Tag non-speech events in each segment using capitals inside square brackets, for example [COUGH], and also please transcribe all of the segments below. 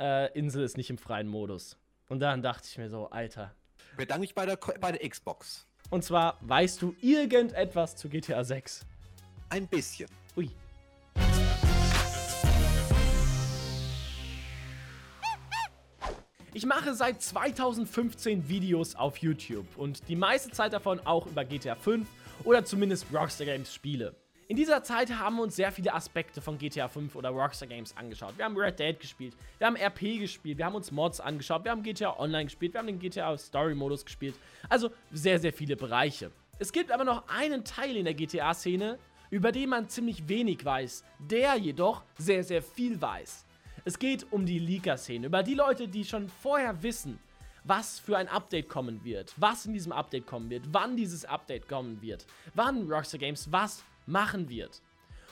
äh, Insel ist nicht im freien Modus. Und dann dachte ich mir so, Alter. Bedanke mich bei der, bei der Xbox. Und zwar, weißt du irgendetwas zu GTA 6? Ein bisschen. Ui. Ich mache seit 2015 Videos auf YouTube und die meiste Zeit davon auch über GTA 5 oder zumindest Rockstar Games Spiele. In dieser Zeit haben wir uns sehr viele Aspekte von GTA 5 oder Rockstar Games angeschaut. Wir haben Red Dead gespielt, wir haben RP gespielt, wir haben uns Mods angeschaut, wir haben GTA Online gespielt, wir haben den GTA Story Modus gespielt. Also sehr, sehr viele Bereiche. Es gibt aber noch einen Teil in der GTA-Szene, über den man ziemlich wenig weiß, der jedoch sehr, sehr viel weiß. Es geht um die Leaker-Szene, über die Leute, die schon vorher wissen, was für ein Update kommen wird, was in diesem Update kommen wird, wann dieses Update kommen wird, wann Rockstar Games was machen wird.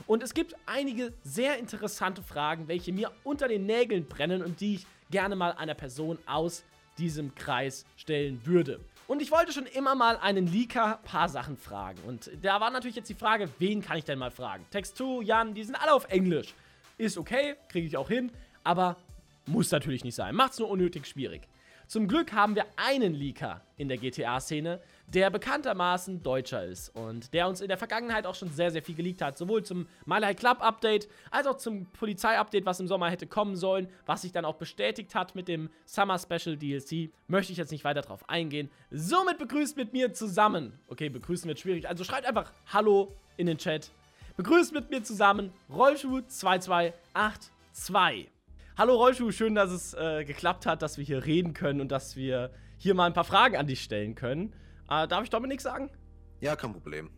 Und es gibt einige sehr interessante Fragen, welche mir unter den Nägeln brennen und die ich gerne mal einer Person aus diesem Kreis stellen würde. Und ich wollte schon immer mal einen Leaker paar Sachen fragen. Und da war natürlich jetzt die Frage, wen kann ich denn mal fragen? Text2, Jan, die sind alle auf Englisch. Ist okay, kriege ich auch hin, aber muss natürlich nicht sein. Macht's nur unnötig schwierig. Zum Glück haben wir einen Leaker in der GTA-Szene, der bekanntermaßen Deutscher ist und der uns in der Vergangenheit auch schon sehr, sehr viel geleakt hat. Sowohl zum Malai Club Update als auch zum Polizei-Update, was im Sommer hätte kommen sollen, was sich dann auch bestätigt hat mit dem Summer Special DLC. Möchte ich jetzt nicht weiter drauf eingehen. Somit begrüßt mit mir zusammen. Okay, begrüßen wird schwierig, also schreibt einfach Hallo in den Chat. Begrüßt mit mir zusammen Rollschuh2282. Hallo Rollschuh, schön, dass es äh, geklappt hat, dass wir hier reden können und dass wir hier mal ein paar Fragen an dich stellen können. Äh, darf ich Dominik sagen? Ja, kein Problem.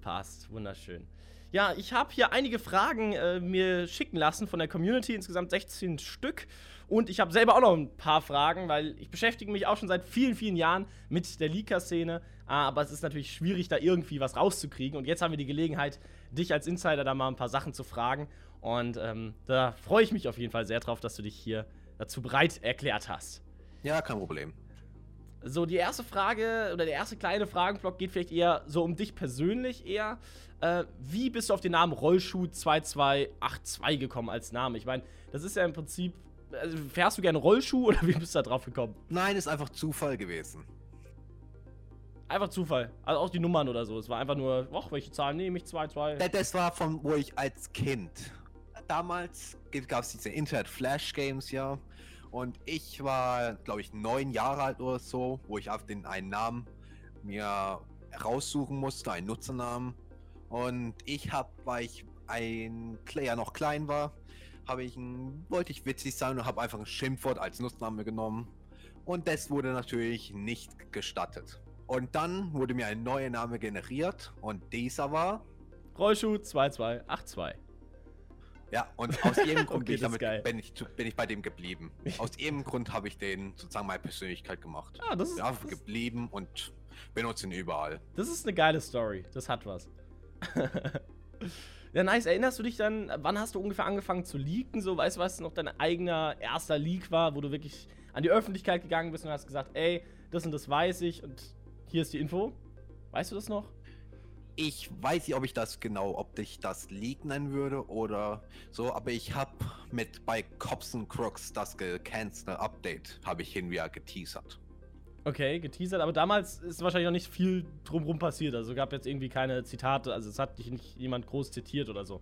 Passt, wunderschön. Ja, ich habe hier einige Fragen äh, mir schicken lassen von der Community, insgesamt 16 Stück. Und ich habe selber auch noch ein paar Fragen, weil ich beschäftige mich auch schon seit vielen, vielen Jahren mit der Leaker-Szene. Aber es ist natürlich schwierig, da irgendwie was rauszukriegen. Und jetzt haben wir die Gelegenheit, dich als Insider da mal ein paar Sachen zu fragen. Und ähm, da freue ich mich auf jeden Fall sehr drauf, dass du dich hier dazu bereit erklärt hast. Ja, kein Problem. So, die erste Frage oder der erste kleine Fragenblock geht vielleicht eher so um dich persönlich eher. Äh, wie bist du auf den Namen Rollschuh 2282 gekommen als Name? Ich meine, das ist ja im Prinzip. Also, fährst du gerne Rollschuh [LAUGHS] oder wie bist du da drauf gekommen? Nein, ist einfach Zufall gewesen. Einfach Zufall. Also auch die Nummern oder so. Es war einfach nur, ach, welche Zahlen nehme ich? 2, 2. Das war von wo ich als Kind. Damals gab es diese Internet-Flash-Games ja. Und ich war, glaube ich, neun Jahre alt oder so, wo ich auf den einen Namen mir raussuchen musste, einen Nutzernamen. Und ich habe, weil ich ein ja noch klein war, habe ich wollte ich witzig sein und habe einfach ein Schimpfwort als Nutzname genommen. Und das wurde natürlich nicht gestattet. Und dann wurde mir ein neuer Name generiert und dieser war Rollschuh 2282. Ja, und aus irgendeinem [LAUGHS] Grund okay, bin, ich damit, bin, ich, bin, ich bei dem geblieben. [LAUGHS] Aus irgendeinem Grund habe ich den sozusagen meine Persönlichkeit gemacht. Ah, das ist. Bin einfach geblieben und benutze ihn überall. Das ist eine geile Story. Das hat was. [LAUGHS] ja, nice. Erinnerst du dich dann, wann hast du ungefähr angefangen zu leaken? So, weißt du, was noch dein eigener erster Leak war, wo du wirklich an die Öffentlichkeit gegangen bist und hast gesagt, ey, das und das weiß ich und hier ist die Info. Weißt du das noch? Ich weiß nicht, ob ich das genau, ob ich das Leak nennen würde oder so, aber ich habe mit bei Cops and Crooks das gecancelt Update habe ich hin wieder geteasert. Okay, geteasert, aber damals ist wahrscheinlich noch nicht viel drumrum passiert. Also gab jetzt irgendwie keine Zitate, also es hat dich nicht jemand groß zitiert oder so.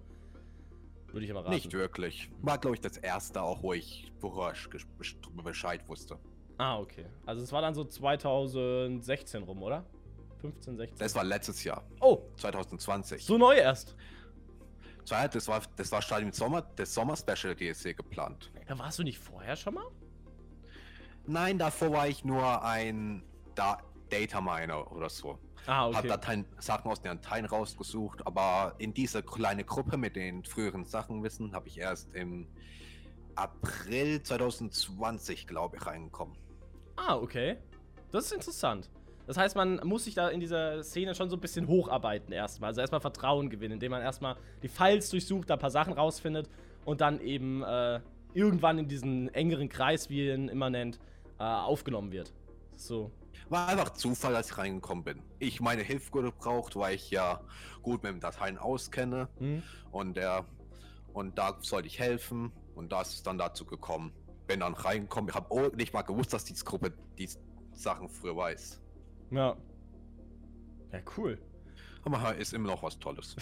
Würde ich aber raten. Nicht wirklich. War, glaube ich, das erste auch, wo ich Bescheid wusste. Ah, okay. Also es war dann so 2016 rum, oder? 15, 16. Das war letztes Jahr. Oh. 2020. So neu erst. Das war, das war statt im Sommer, das Sommer-Special DLC geplant. Da warst du nicht vorher schon mal? Nein, davor war ich nur ein da Data Miner oder so. Ah, okay. Hab Dateien, Sachen aus den Dateien rausgesucht, aber in diese kleine Gruppe mit den früheren Sachen wissen, habe ich erst im April 2020, glaube ich, reingekommen. Ah, okay. Das ist interessant. Das heißt, man muss sich da in dieser Szene schon so ein bisschen hocharbeiten erstmal. Also erstmal Vertrauen gewinnen, indem man erstmal die Files durchsucht, da ein paar Sachen rausfindet und dann eben äh, irgendwann in diesen engeren Kreis, wie ihr ihn immer nennt, äh, aufgenommen wird. So. War einfach Zufall, dass ich reingekommen bin. Ich meine Hilfe gebraucht, weil ich ja gut mit den Dateien auskenne. Hm. Und, der, und da sollte ich helfen. Und da ist es dann dazu gekommen. bin dann reingekommen. Ich habe nicht mal gewusst, dass diese Gruppe die Sachen früher weiß. Ja. Ja, cool. Aber ist immer noch was Tolles.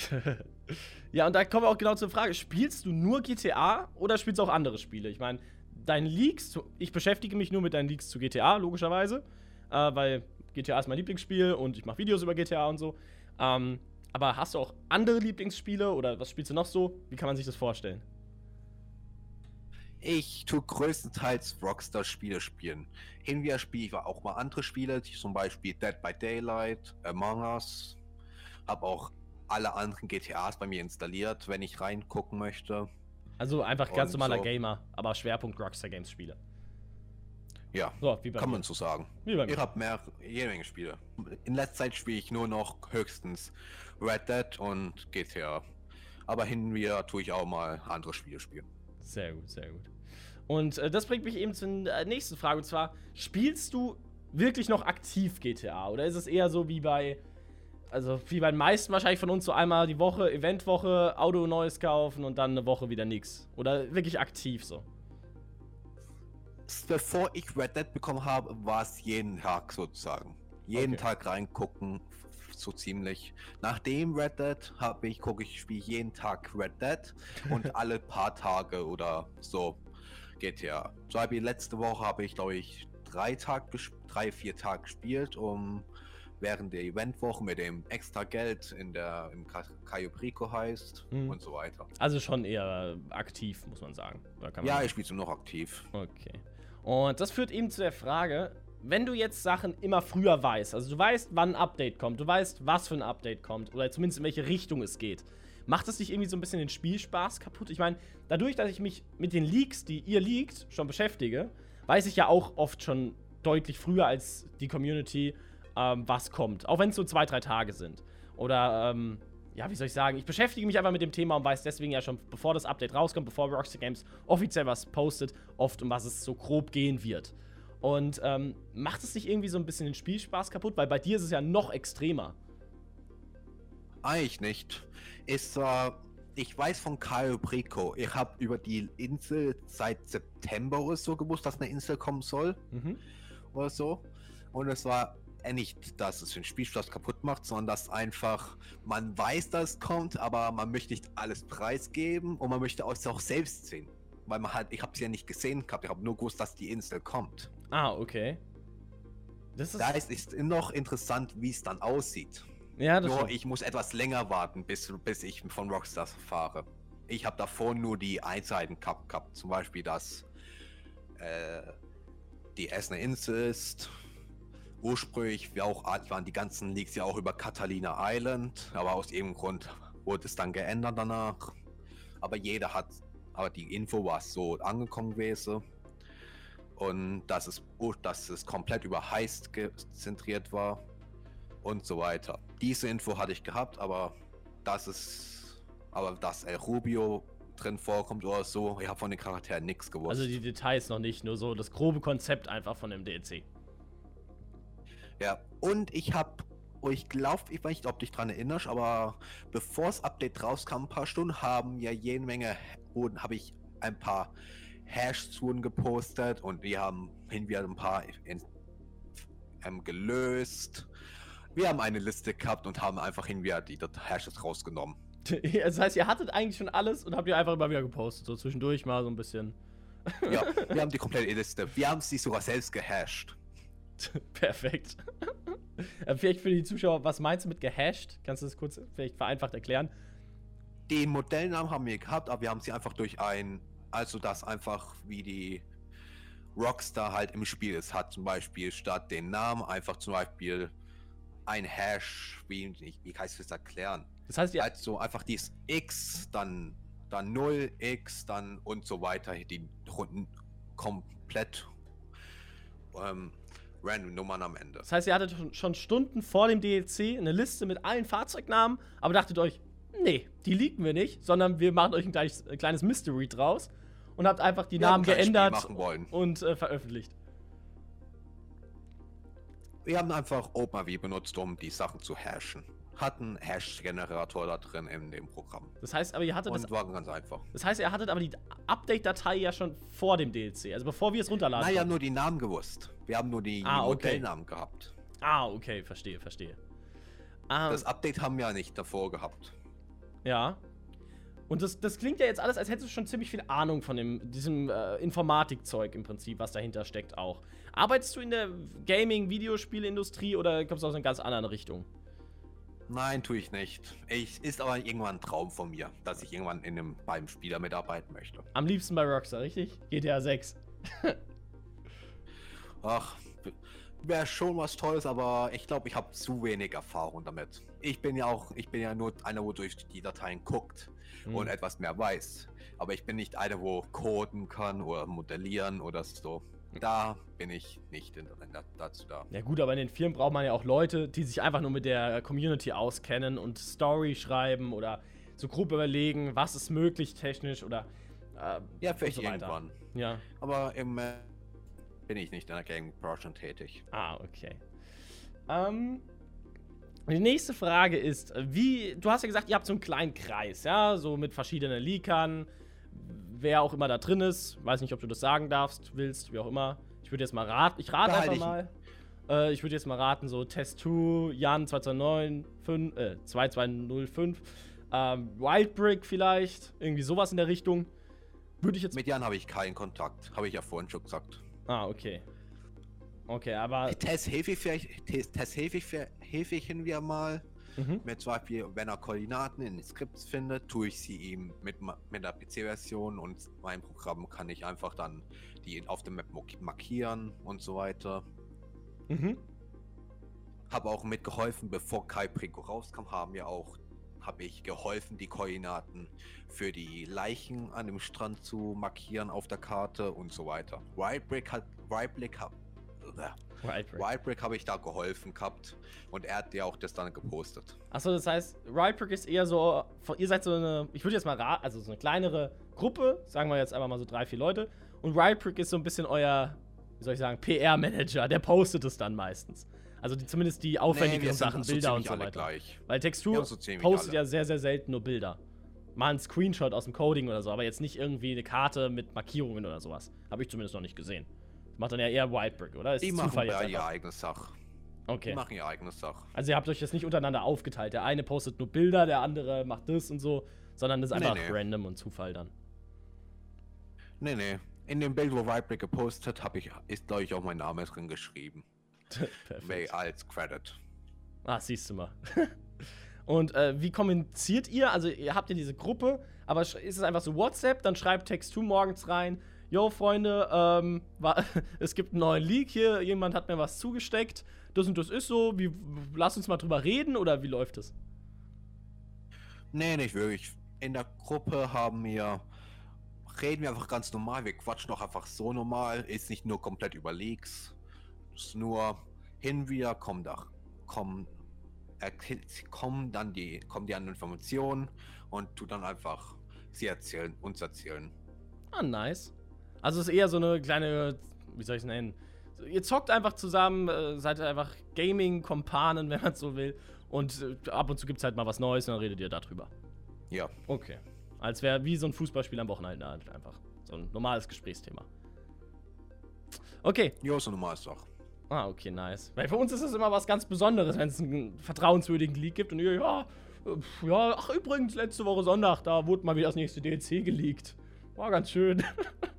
[LAUGHS] ja, und da kommen wir auch genau zur Frage: Spielst du nur GTA oder spielst du auch andere Spiele? Ich meine, deine Leaks, ich beschäftige mich nur mit deinen Leaks zu GTA, logischerweise, äh, weil GTA ist mein Lieblingsspiel und ich mache Videos über GTA und so. Ähm, aber hast du auch andere Lieblingsspiele oder was spielst du noch so? Wie kann man sich das vorstellen? Ich tue größtenteils Rockstar-Spiele spielen. Hin wieder spiele ich auch mal andere Spiele, zum Beispiel Dead by Daylight, Among Us. Habe auch alle anderen GTAs bei mir installiert, wenn ich reingucken möchte. Also einfach ganz und normaler so. Gamer, aber Schwerpunkt Rockstar Games Spiele. Ja, so, kann mir. man so sagen. Wie bei mir. Ich habe mehr, jede Menge Spiele. In letzter Zeit spiele ich nur noch höchstens Red Dead und GTA. Aber hin und wieder tue ich auch mal andere Spiele spielen. Sehr gut, sehr gut. Und äh, das bringt mich eben zur äh, nächsten Frage. Und zwar, spielst du wirklich noch aktiv GTA? Oder ist es eher so wie bei, also wie bei den meisten wahrscheinlich von uns, so einmal die Woche, Eventwoche, Auto Neues kaufen und dann eine Woche wieder nichts? Oder wirklich aktiv so? Bevor ich Red Dead bekommen habe, war es jeden Tag sozusagen. Jeden okay. Tag reingucken, so ziemlich. Nachdem Red Dead habe ich, gucke ich, spiele jeden Tag Red Dead und [LAUGHS] alle paar Tage oder so GTA. So habe ich letzte Woche habe ich, glaube ich, drei Tage, drei, vier Tage gespielt, um während der Eventwoche mit dem extra Geld in der im Cayo Prico heißt mhm. und so weiter. Also schon eher aktiv, muss man sagen. Man ja, ich spiele noch aktiv. Okay. Und das führt eben zu der Frage, wenn du jetzt Sachen immer früher weißt, also du weißt, wann ein Update kommt, du weißt, was für ein Update kommt oder zumindest in welche Richtung es geht, macht es nicht irgendwie so ein bisschen den Spielspaß kaputt? Ich meine, dadurch, dass ich mich mit den Leaks, die ihr liegt, schon beschäftige, weiß ich ja auch oft schon deutlich früher als die Community, ähm, was kommt. Auch wenn es so zwei, drei Tage sind. Oder, ähm, ja, wie soll ich sagen, ich beschäftige mich einfach mit dem Thema und weiß deswegen ja schon, bevor das Update rauskommt, bevor Rockstar Games offiziell was postet, oft um was es so grob gehen wird. Und ähm, macht es nicht irgendwie so ein bisschen den Spielspaß kaputt? Weil bei dir ist es ja noch extremer. Eigentlich nicht. Ist, äh, ich weiß von Cayo Prico, ich habe über die Insel seit September oder so gewusst, dass eine Insel kommen soll. Mhm. Oder so. Und es war nicht, dass es den Spielspaß kaputt macht, sondern dass einfach man weiß, dass es kommt, aber man möchte nicht alles preisgeben und man möchte es auch selbst sehen. Weil man halt, ich habe es ja nicht gesehen gehabt, ich habe nur gewusst, dass die Insel kommt. Ah, okay. Das ist da ist, ist noch interessant, wie es dann aussieht. Ja, das Nur ich muss etwas länger warten, bis, bis ich von Rockstar fahre. Ich habe davor nur die Einseiten gehabt, gehabt. Zum Beispiel, dass äh, die Essener Insel ist. Ursprünglich wie auch, waren die ganzen Leaks ja auch über Catalina Island, aber aus irgendeinem Grund wurde es dann geändert danach. Aber jeder hat, aber die Info war so angekommen gewesen und dass es, dass es komplett über Heist zentriert war und so weiter. Diese Info hatte ich gehabt, aber dass es, aber dass El Rubio drin vorkommt oder so, ich habe von den Charakteren nichts gewusst. Also die Details noch nicht, nur so das grobe Konzept einfach von dem DLC. Ja, und ich habe, oh, ich glaube, ich weiß nicht, ob du dich dran erinnerst, aber bevor das Update rauskam, ein paar Stunden haben ja jede Menge, habe ich ein paar Hash-Touren gepostet und wir haben hin wieder ein paar in, ähm, gelöst. Wir haben eine Liste gehabt und haben einfach hin wieder die Hashes rausgenommen. [LAUGHS] Das heißt, ihr hattet eigentlich schon alles und habt ihr einfach immer wieder gepostet, so zwischendurch mal so ein bisschen. Ja, [LAUGHS] wir haben die komplette Liste. Wir haben sie sogar selbst gehasht. [LAUGHS] Perfekt. Äh, vielleicht für die Zuschauer, was meinst du mit gehasht? Kannst du das kurz vielleicht vereinfacht erklären? Den Modellnamen haben wir gehabt, aber wir haben sie einfach durch ein also, dass einfach wie die Rockstar halt im Spiel ist, hat zum Beispiel statt den Namen einfach zum Beispiel ein Hash, wie, wie kann ich das erklären? Das heißt, ja. Also einfach dieses X, dann, dann 0, X, dann und so weiter, die Runden komplett ähm, random Nummern am Ende. Das heißt, ihr hattet schon Stunden vor dem DLC eine Liste mit allen Fahrzeugnamen, aber dachtet euch, nee, die leaken wir nicht, sondern wir machen euch ein kleines Mystery draus und habt einfach die wir Namen geändert und äh, veröffentlicht. Wir haben einfach OpenAV benutzt, um die Sachen zu hashen. hat einen Hash-Generator da drin in dem Programm. Das heißt, aber ihr hattet Und das. war ganz einfach. Das heißt, ihr hattet aber die Update-Datei ja schon vor dem DLC, also bevor wir es runterladen. Naja, konnten. nur die Namen gewusst. Wir haben nur die Ah, okay. Modellnamen gehabt. Ah, okay, verstehe, verstehe. Ah, Das Update haben wir ja nicht davor gehabt. ja. Und das, das klingt ja jetzt alles, als hättest du schon ziemlich viel Ahnung von dem, diesem äh, Informatikzeug im Prinzip, was dahinter steckt auch. Arbeitest du in der Gaming-Videospielindustrie oder kommst du aus einer ganz anderen Richtung? Nein, tue ich nicht. Ich, ist aber irgendwann ein Traum von mir, dass ich irgendwann in einem, beim Spieler mitarbeiten möchte. Am liebsten bei Rockstar, richtig? GTA 6. [LAUGHS] Ach, wäre schon was Tolles, aber ich glaube, ich habe zu wenig Erfahrung damit. Ich bin ja auch, ich bin ja nur einer, wo durch die Dateien guckt Hm. und etwas mehr weiß. Aber ich bin nicht einer, wo coden kann oder modellieren oder so. Da bin ich nicht in, in, dazu da. Ja gut, aber in den Firmen braucht man ja auch Leute, die sich einfach nur mit der Community auskennen und Story schreiben oder so grob überlegen, was ist möglich technisch oder äh, Ja, vielleicht so irgendwann. Ja. Aber im äh, bin ich nicht in der Gaming-Branche tätig. Ah, okay. Ähm, die nächste Frage ist, wie, du hast ja gesagt, ihr habt so einen kleinen Kreis, ja, so mit verschiedenen Leakern, wer auch immer da drin ist. Weiß nicht, ob du das sagen darfst, willst, wie auch immer. Ich würde jetzt mal raten, ich rate einfach mal. Äh, ich würde jetzt mal raten, so Test2, Jan 2295, äh, 2205, ähm, Wildbrick vielleicht, irgendwie sowas in der Richtung. Würde ich jetzt. Mit Jan habe ich keinen Kontakt, habe ich ja vorhin schon gesagt. ah, okay. Okay, aber. Tess helfe ich vielleicht, Tess, helfe ich, für- helfe ich hin wieder mal. Mhm. Mit zum Beispiel, wenn er Koordinaten in den Skripts findet, tue ich sie ihm mit, mit der PC-Version und mein Programm kann ich einfach dann die auf der Map mark- markieren und so weiter. Mhm. Habe auch mitgeholfen, bevor Kai Prico rauskam, haben wir auch, habe ich geholfen, die Koordinaten für die Leichen an dem Strand zu markieren auf der Karte und so weiter. Wildbrick hat, Wildbrick hat, Wildbrick. Wildbrick habe ich da geholfen gehabt und er hat ja auch das dann gepostet. Achso, das heißt, Wildbrick ist eher so, ihr seid so eine, ich würde jetzt mal raten, also so eine kleinere Gruppe, sagen wir jetzt einfach mal so drei, vier Leute. Und Wildbrick ist so ein bisschen euer, wie soll ich sagen, PR-Manager, der postet es dann meistens. Also die, zumindest die aufwendigeren sind Sachen, so Bilder und so weiter. gleich. Weil Textur so postet alle. ja sehr, sehr selten nur Bilder. Mal ein Screenshot aus dem Coding oder so, aber jetzt nicht irgendwie eine Karte mit Markierungen oder sowas. Habe ich zumindest noch nicht gesehen. Macht dann ja eher Wildbrick, oder? Ist Die machen Zufall ja ihre eigene Sache. Okay. Die machen ihre eigene Sache. Also ihr habt euch das nicht untereinander aufgeteilt. Der eine postet nur Bilder, der andere macht das und so, sondern das ist Nee, einfach nee. random und Zufall dann. Nee, nee. In dem Bild, wo Wildbrick gepostet hat, ich, ist glaube ich auch mein Name drin geschrieben. [LAUGHS] Perfekt. Als Credit. Ah, siehst du mal. [LAUGHS] und äh, wie kommuniziert ihr? Also ihr habt ja diese Gruppe, aber ist es einfach so WhatsApp, dann schreibt Text2 morgens rein, Yo, Freunde, ähm, wa- [LAUGHS] es gibt einen neuen Leak hier, jemand hat mir was zugesteckt, das und das ist so, wie, lass uns mal drüber reden oder wie läuft es? Nee, nicht wirklich. In der Gruppe haben wir. Reden wir einfach ganz normal. Wir quatschen auch einfach so normal. Ist nicht nur komplett über Leaks. Ist nur hin wieder kommen da. Kommen. Kommen dann die. Kommen die anderen Informationen und tu dann einfach sie erzählen, uns erzählen. Ah, nice. Also es ist eher so eine kleine, wie soll ich es nennen? Ihr zockt einfach zusammen, äh, seid einfach Gaming-Kompanen, [LAUGHS] wenn man so will. Und äh, ab und zu gibt es halt mal was Neues und dann redet ihr darüber. Ja. Okay. Als wäre wie so ein Fußballspiel am Wochenende halt einfach. So ein normales Gesprächsthema. Okay. Jo, so normal ist doch. Ah, okay, nice. Weil für uns ist es immer was ganz Besonderes, wenn es einen vertrauenswürdigen Leak gibt und ihr, ja, ja, ach übrigens, letzte Woche Sonntag, da wurde mal wieder das nächste DLC geleakt. War ganz schön. [LAUGHS]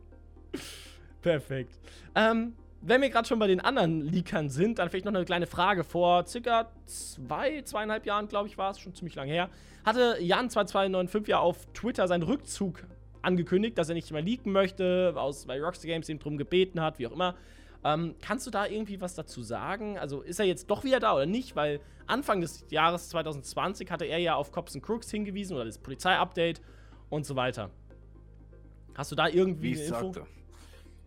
Perfekt. Ähm, wenn wir gerade schon bei den anderen Leakern sind, dann vielleicht noch eine kleine Frage. Vor circa zwei, zweieinhalb Jahren, glaube ich, war es, schon ziemlich lange her, hatte Jan2295 ja auf Twitter seinen Rückzug angekündigt, dass er nicht mehr leaken möchte, aus, weil Rockstar Games ihn drum gebeten hat, wie auch immer. Ähm, kannst du da irgendwie was dazu sagen? Also ist er jetzt doch wieder da oder nicht? Weil Anfang des Jahres 2020 hatte er ja auf Cops and Crooks hingewiesen oder das Polizei-Update und so weiter. Hast du da irgendwie Wie eine Info? sagte.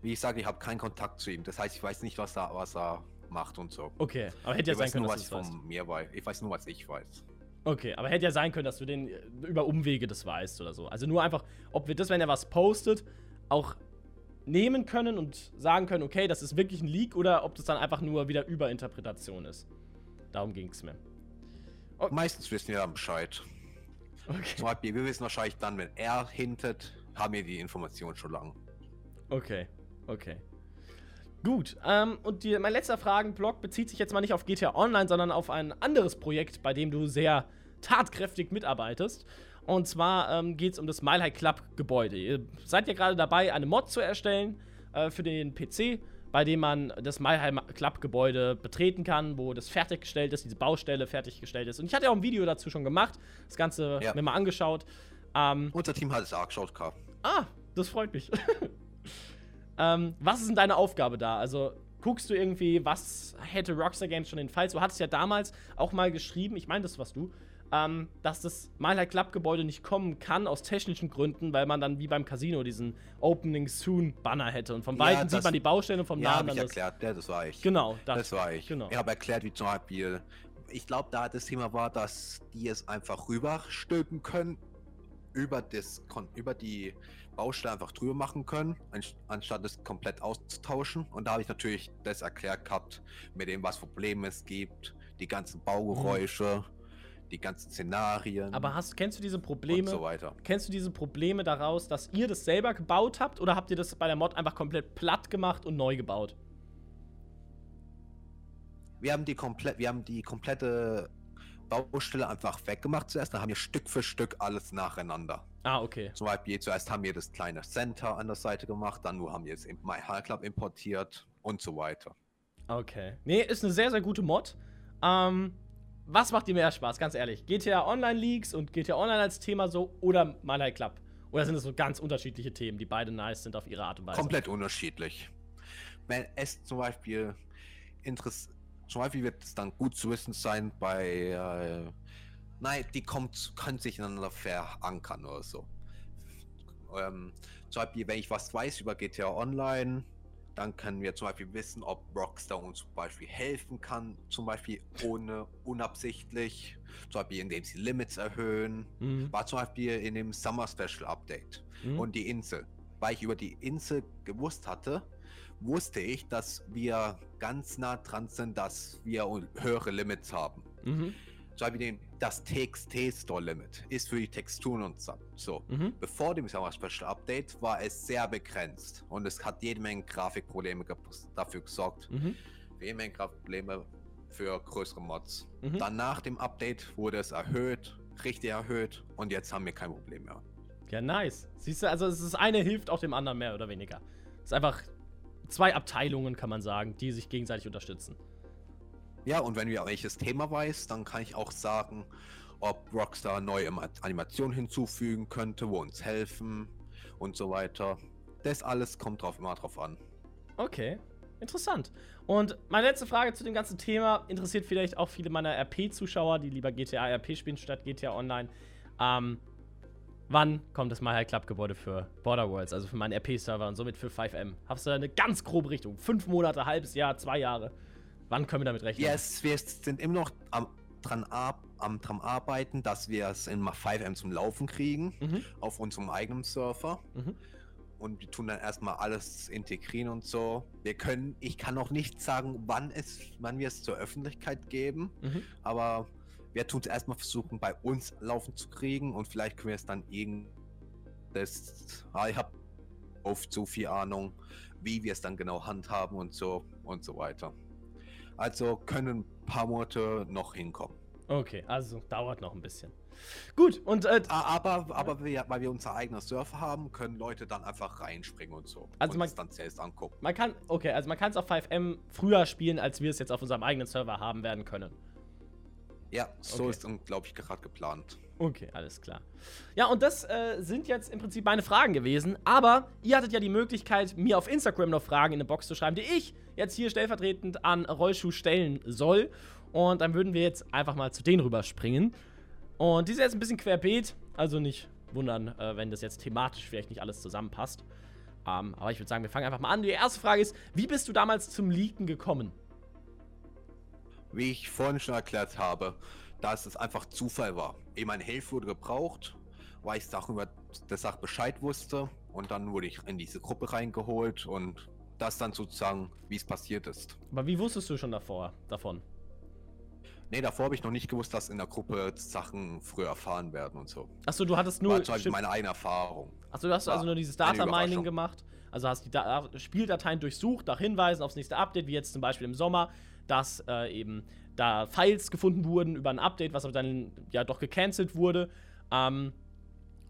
Wie ich sage, ich habe keinen Kontakt zu ihm. Das heißt, ich weiß nicht, was er, was er macht und so. Okay, aber hätte ja ich sein weiß können, nur, dass was du ich weißt. von mir weiß. Ich weiß nur, was ich weiß. Okay, aber hätte ja sein können, dass du den äh, über Umwege das weißt oder so. Also nur einfach, ob wir das, wenn er was postet, auch nehmen können und sagen können, okay, das ist wirklich ein Leak oder ob das dann einfach nur wieder Überinterpretation ist. Darum ging es mir. Okay. Meistens wissen wir dann Bescheid. Okay. Zum Beispiel, wir wissen wahrscheinlich dann, wenn er hintet, haben wir die Information schon lang. Okay, okay. Gut, ähm, und die, mein letzter Fragenblock bezieht sich jetzt mal nicht auf GTA Online, sondern auf ein anderes Projekt, bei dem du sehr tatkräftig mitarbeitest. Und zwar ähm, geht es um das Mile High Club Gebäude. Ihr seid ja gerade dabei, eine Mod zu erstellen äh, für den PC, bei dem man das Mile High Club Gebäude betreten kann, wo das fertiggestellt ist, diese Baustelle fertiggestellt ist. Und ich hatte ja auch ein Video dazu schon gemacht, das Ganze ja. mir mal angeschaut. Ähm, Unser Team hat es auch geschaut, Karl. Ah, das freut mich. [LAUGHS] ähm, was ist denn deine Aufgabe da? Also guckst du irgendwie, was hätte Rockstar Games schon in den Fall? Du hattest ja damals auch mal geschrieben, ich meine, das warst du, ähm, dass das Mile Club Gebäude nicht kommen kann aus technischen Gründen, weil man dann wie beim Casino diesen Opening Soon Banner hätte und von ja, Weitem sieht man die Baustelle und vom ja, Namen dann ich erklärt, ja, das war ich. Genau, das, das war ich. Genau. Ich habe erklärt, wie zum Beispiel, ich glaube, da das Thema war, dass die es einfach rüberstülpen können über das über die Baustelle einfach drüber machen können, anstatt es komplett auszutauschen. Und da habe ich natürlich das erklärt gehabt, mit dem, was Probleme es gibt, die ganzen Baugeräusche. Mhm die ganzen Szenarien. Aber hast, kennst du diese Probleme? Und so weiter. Kennst du diese Probleme daraus, dass ihr das selber gebaut habt oder habt ihr das bei der Mod einfach komplett platt gemacht und neu gebaut? Wir haben die komplett, wir haben die komplette Baustelle einfach weggemacht zuerst. Dann haben wir Stück für Stück alles nacheinander. Ah, okay. Zum Beispiel zuerst haben wir das kleine Center an der Seite gemacht, dann nur haben wir es in My High Club importiert und so weiter. Okay. Nee, ist eine sehr, sehr gute Mod. Ähm, was macht dir mehr Spaß, ganz ehrlich? GTA Online Leaks und GTA Online als Thema so oder Malai Club? Oder sind es so ganz unterschiedliche Themen, die beide nice sind auf ihre Art und Weise? Komplett unterschiedlich. Wenn es zum Beispiel interessiert, zum Beispiel wird es dann gut zu wissen sein bei, äh, nein, die kommt, können sich ineinander verankern oder so. Ähm, zum Beispiel, wenn ich was weiß über GTA Online, dann können wir zum Beispiel wissen, ob Rockstar uns zum Beispiel helfen kann, zum Beispiel ohne [LAUGHS] unabsichtlich, zum Beispiel indem sie Limits erhöhen. Mhm. War zum Beispiel in dem Summer Special Update mhm. und die Insel. Weil ich über die Insel gewusst hatte, wusste ich, dass wir ganz nah dran sind, dass wir höhere Limits haben. Mhm ich den, das TXT Store Limit ist für die Texturen und so. Mhm. Bevor dem Summer Special Update war es sehr begrenzt und es hat jede Menge Grafikprobleme dafür gesorgt. Mhm. Für jede Menge Grafikprobleme für größere Mods. Mhm. Dann nach dem Update wurde es erhöht, richtig erhöht und jetzt haben wir kein Problem mehr. Ja, nice. Siehst du, also es ist eine hilft auch dem anderen mehr oder weniger. Es ist einfach zwei Abteilungen, kann man sagen, die sich gegenseitig unterstützen. Ja, und wenn wir welches Thema weiß, dann kann ich auch sagen, ob Rockstar neue Animationen hinzufügen könnte, wo uns helfen und so weiter. Das alles kommt drauf immer drauf an. Okay, interessant. Und meine letzte Frage zu dem ganzen Thema interessiert vielleicht auch viele meiner RP-Zuschauer, die lieber GTA RP spielen statt GTA Online. Ähm, wann kommt das High Club Gebäude für Border Worlds, also für meinen RP-Server und somit für 5M? Hast du da eine ganz grobe Richtung? Fünf Monate, halbes Jahr, zwei Jahre? Wann können wir damit rechnen? Yes, wir sind immer noch am, dran, ab, am dran arbeiten, dass wir es in 5M zum Laufen kriegen, mhm. auf unserem eigenen Server. Mhm. Und wir tun dann erstmal alles integrieren und so. Wir können, ich kann noch nicht sagen, wann es, wann wir es zur Öffentlichkeit geben, mhm. aber wir tun es erstmal versuchen, bei uns laufen zu kriegen und vielleicht können wir es dann irgend das, ah, ich habe oft so viel Ahnung, wie wir es dann genau handhaben und so und so weiter. Also können ein paar Monate noch hinkommen. Okay, also dauert noch ein bisschen. Gut, und. Äh, aber aber wir, weil wir unser eigenes Surfer haben, können Leute dann einfach reinspringen und so. Also und man dann selbst angucken. Man kann, okay, also man kann es auf 5M früher spielen, als wir es jetzt auf unserem eigenen Server haben werden können. Ja, so okay. ist, glaube ich, gerade geplant. Okay, alles klar. Ja, und das äh, sind jetzt im Prinzip meine Fragen gewesen. Aber ihr hattet ja die Möglichkeit, mir auf Instagram noch Fragen in eine Box zu schreiben, die ich jetzt hier stellvertretend an Rollschuh stellen soll. Und dann würden wir jetzt einfach mal zu denen rüberspringen. Und die sind jetzt ein bisschen querbeet, also nicht wundern, äh, wenn das jetzt thematisch vielleicht nicht alles zusammenpasst. Ähm, aber ich würde sagen, wir fangen einfach mal an. Die erste Frage ist: Wie bist du damals zum Leaken gekommen? Wie ich vorhin schon erklärt habe, dass es einfach Zufall war. Ehe mein Hilfe wurde gebraucht, weil ich darüber der Sache Bescheid wusste und dann wurde ich in diese Gruppe reingeholt und das dann sozusagen, wie es passiert ist. Aber wie wusstest du schon davor, davon? Nee, davor habe ich noch nicht gewusst, dass in der Gruppe Sachen früher erfahren werden und so. Achso, du hattest nur. War zum Beispiel meine eigene Erfahrung. Achso, du hast War also nur dieses Data Mining gemacht. Also hast die da Spieldateien durchsucht nach Hinweisen aufs nächste Update, wie jetzt zum Beispiel im Sommer, dass äh, eben da Files gefunden wurden über ein Update, was aber dann ja doch gecancelt wurde. Ähm,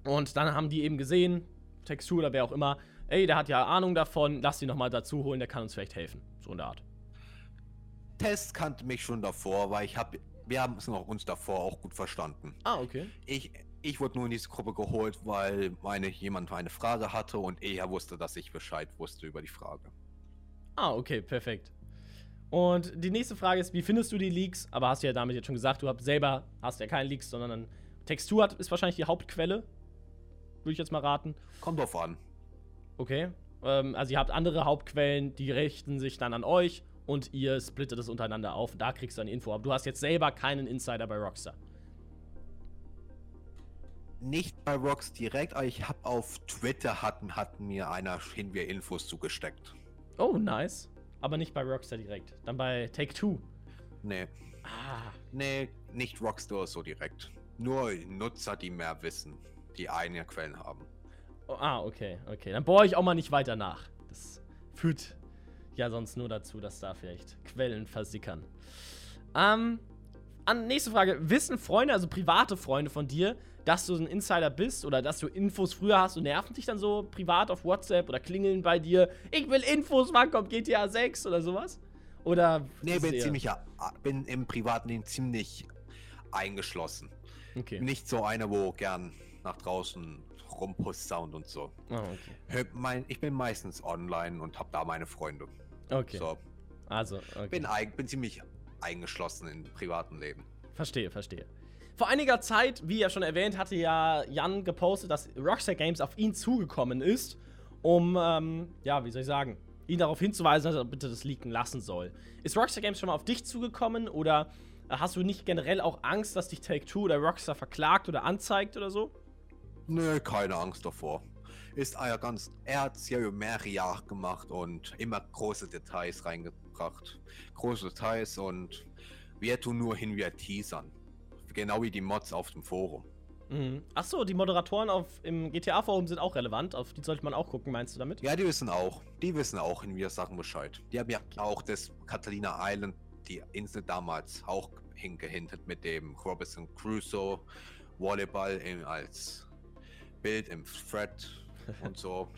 und dann haben die eben gesehen, Textur oder wer auch immer, ey, der hat ja Ahnung davon, lass die nochmal dazu holen, der kann uns vielleicht helfen. So in der Art. Test kannte mich schon davor, weil ich habe, wir haben es noch uns davor auch gut verstanden. Ah, okay. Ich, ich wurde nur in diese Gruppe geholt, weil meine, jemand eine Frage hatte und er wusste, dass ich Bescheid wusste über die Frage. Ah, okay, perfekt. Und die nächste Frage ist, wie findest du die Leaks? Aber hast du ja damit jetzt schon gesagt, du hast selber hast ja keine Leaks, sondern dann Textur hat, ist wahrscheinlich die Hauptquelle. Würde ich jetzt mal raten. Kommt drauf an. Okay. Ähm, also ihr habt andere Hauptquellen, die richten sich dann an euch und ihr splittet es untereinander auf. Da kriegst du dann die Info. Aber du hast jetzt selber keinen Insider bei Rockstar. Nicht bei Rocks direkt, aber ich habe auf Twitter hatten, hatten mir einer hin wir Infos zugesteckt. Oh, nice. Aber nicht bei Rockstar direkt. Dann bei Take Two. Nee, Ah, nee, nicht Rockstar so direkt. Nur Nutzer, die mehr wissen, die eigene Quellen haben. Oh, ah, okay, okay. Dann bohre ich auch mal nicht weiter nach. Das führt ja sonst nur dazu, dass da vielleicht Quellen versickern. Ähm, an, nächste Frage. Wissen Freunde, also private Freunde von dir, dass du ein Insider bist oder dass du Infos früher hast und nerven dich dann so privat auf WhatsApp oder klingeln bei dir? Ich will Infos, wann kommt GTA 6 oder sowas? Oder. Nee, bin ziemlich, bin im privaten Leben ziemlich eingeschlossen. Okay. Nicht so einer, wo gern nach draußen rumpusst Sound und so. Oh, okay. Mein, ich bin meistens online und habe da meine Freunde. Okay. So, Also, okay. bin, bin ziemlich eingeschlossen im privaten Leben. Verstehe, verstehe. Vor einiger Zeit, wie ja schon erwähnt, hatte ja Jan gepostet, dass Rockstar Games auf ihn zugekommen ist, um, ähm, ja, wie soll ich sagen, ihn darauf hinzuweisen, dass er bitte das leaken lassen soll. Ist Rockstar Games schon mal auf dich zugekommen oder äh, hast du nicht generell auch Angst, dass dich Take-Two oder Rockstar verklagt oder anzeigt oder so? Nö, keine Angst davor. Ist er ganz. Er hat ja über mehrere Jahre gemacht und immer große Details reingebracht. Große Details und wir tun nur hin wie teasern. Genau wie die Mods auf dem Forum. Mhm. Achso, die Moderatoren auf, im GTA-Forum sind auch relevant, auf die sollte man auch gucken, meinst du damit? Ja, die wissen auch. Die wissen auch in wir Sachen Bescheid. Die haben ja auch das Catalina Island, die Insel damals auch hingehintet mit dem Robinson Crusoe Volleyball in, als Bild im Thread [LAUGHS] und so.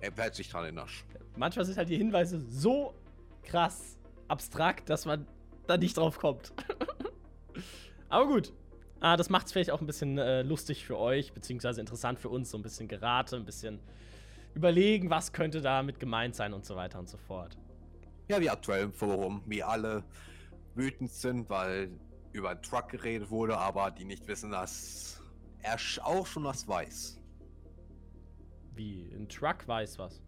Er hält sich dran erinnert. Manchmal sind halt die Hinweise so krass abstrakt, dass man da nicht drauf kommt. [LAUGHS] Aber gut. Ah, das macht es vielleicht auch ein bisschen äh, lustig für euch, beziehungsweise interessant für uns, so ein bisschen Gerate, ein bisschen überlegen, was könnte damit gemeint sein und so weiter und so fort. Ja, wie aktuell im Forum, wie alle wütend sind, weil über einen Truck geredet wurde, aber die nicht wissen, dass er auch schon was weiß. Wie, ein Truck weiß was.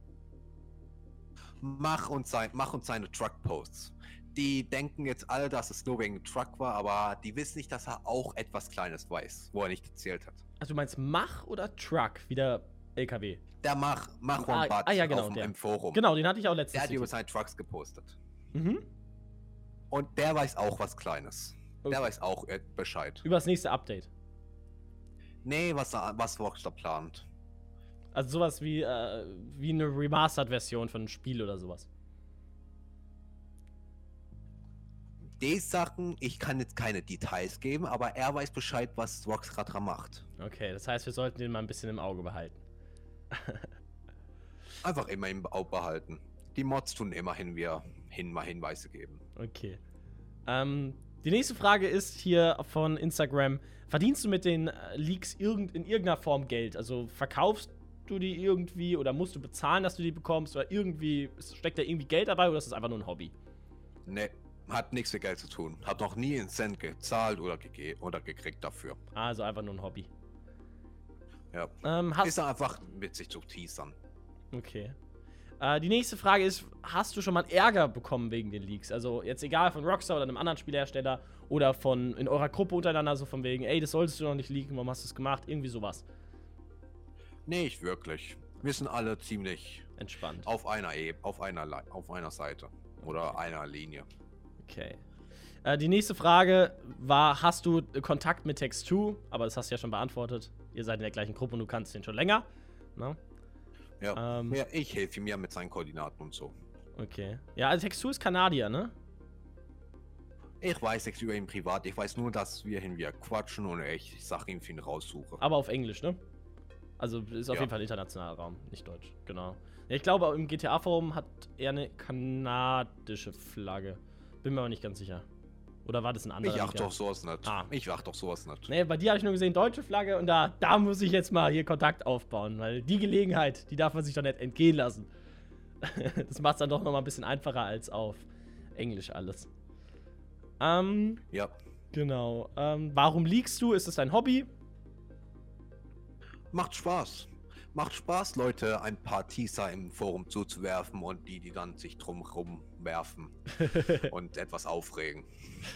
Mach und, sein, mach und seine Truck-Posts. Die denken jetzt alle, dass es nur wegen Truck war, aber die wissen nicht, dass er auch etwas Kleines weiß, wo er nicht erzählt hat. Also du meinst Mach oder Truck? Wieder LKW. Der Mach, Mach Ah, Bud ah, ja, genau, auf der. im Forum. Genau, den hatte ich auch letztens. Der hat über seine Trucks gepostet. mhm. Und der weiß auch was Kleines. Okay. Der weiß auch äh, Bescheid. Über das nächste Update. Nee, was, was Rockstar plant. Also sowas wie, äh, wie eine Remastered-Version von einem Spiel oder sowas. Die Sachen, ich kann jetzt keine Details geben, aber er weiß Bescheid, was Rockstar dran macht. Okay, das heißt, wir sollten den mal ein bisschen im Auge behalten. [LAUGHS] Einfach immer im Auge behalten. Die Mods tun immerhin wir hin mal Hinweise geben. Okay. Ähm, die nächste Frage ist hier von Instagram. Verdienst du mit den äh, Leaks irgend, in irgendeiner Form Geld? Also verkaufst du die irgendwie oder musst du bezahlen, dass du die bekommst? Oder irgendwie steckt da irgendwie Geld dabei oder ist das einfach nur ein Hobby? Ne, hat nichts mit Geld zu tun. Hat noch nie einen Cent gezahlt oder, gege oder gekriegt dafür. Also einfach nur ein Hobby. Ja. Ähm, Ist einfach witzig zu teasern. Okay. Äh, die nächste Frage ist: Hast du schon mal Ärger bekommen wegen den Leaks? Also, jetzt egal von Rockstar oder einem anderen Spielhersteller oder von in eurer Gruppe untereinander, so von wegen, ey, das solltest du noch nicht leaken, warum hast du es gemacht? Irgendwie sowas. Nicht wirklich. Wir sind alle ziemlich Entspannt. auf einer Ebene, auf einer, auf einer Seite. Oder einer Linie. Okay. Äh, die nächste Frage war: Hast du Kontakt mit Text2? Aber das hast du ja schon beantwortet. Ihr seid in der gleichen Gruppe und du kannst den schon länger. Ne? Ja. Ähm, ja ich helfe ihm ja mit seinen Koordinaten und so. Okay. Ja, also Text2 ist Kanadier, ne? Ich weiß nichts über ihn privat. Ich weiß nur, dass wir hin wir quatschen und ich Sachen für ihn raussuche. Aber auf Englisch, ne? Also ist auf ja. jeden Fall internationaler Raum, nicht Deutsch. Genau. Ja, ich glaube, im GTA-Forum hat er eine kanadische Flagge. Bin mir aber nicht ganz sicher. Oder war das ein anderer? Ich achte doch sowas nicht. Ah. Ich achte doch sowas nicht. Nee, bei dir habe ich nur gesehen, deutsche Flagge und da, da muss ich jetzt mal hier Kontakt aufbauen, weil die Gelegenheit, die darf man sich doch nicht entgehen lassen. [LAUGHS] das macht es dann doch nochmal ein bisschen einfacher als auf Englisch alles. Ähm, ja. Genau. Ähm, warum liegst du? Ist es dein Hobby? Macht Spaß. Macht Spaß, Leute ein paar Teaser im Forum zuzuwerfen und die, die dann sich drumherum werfen [LAUGHS] und etwas aufregen.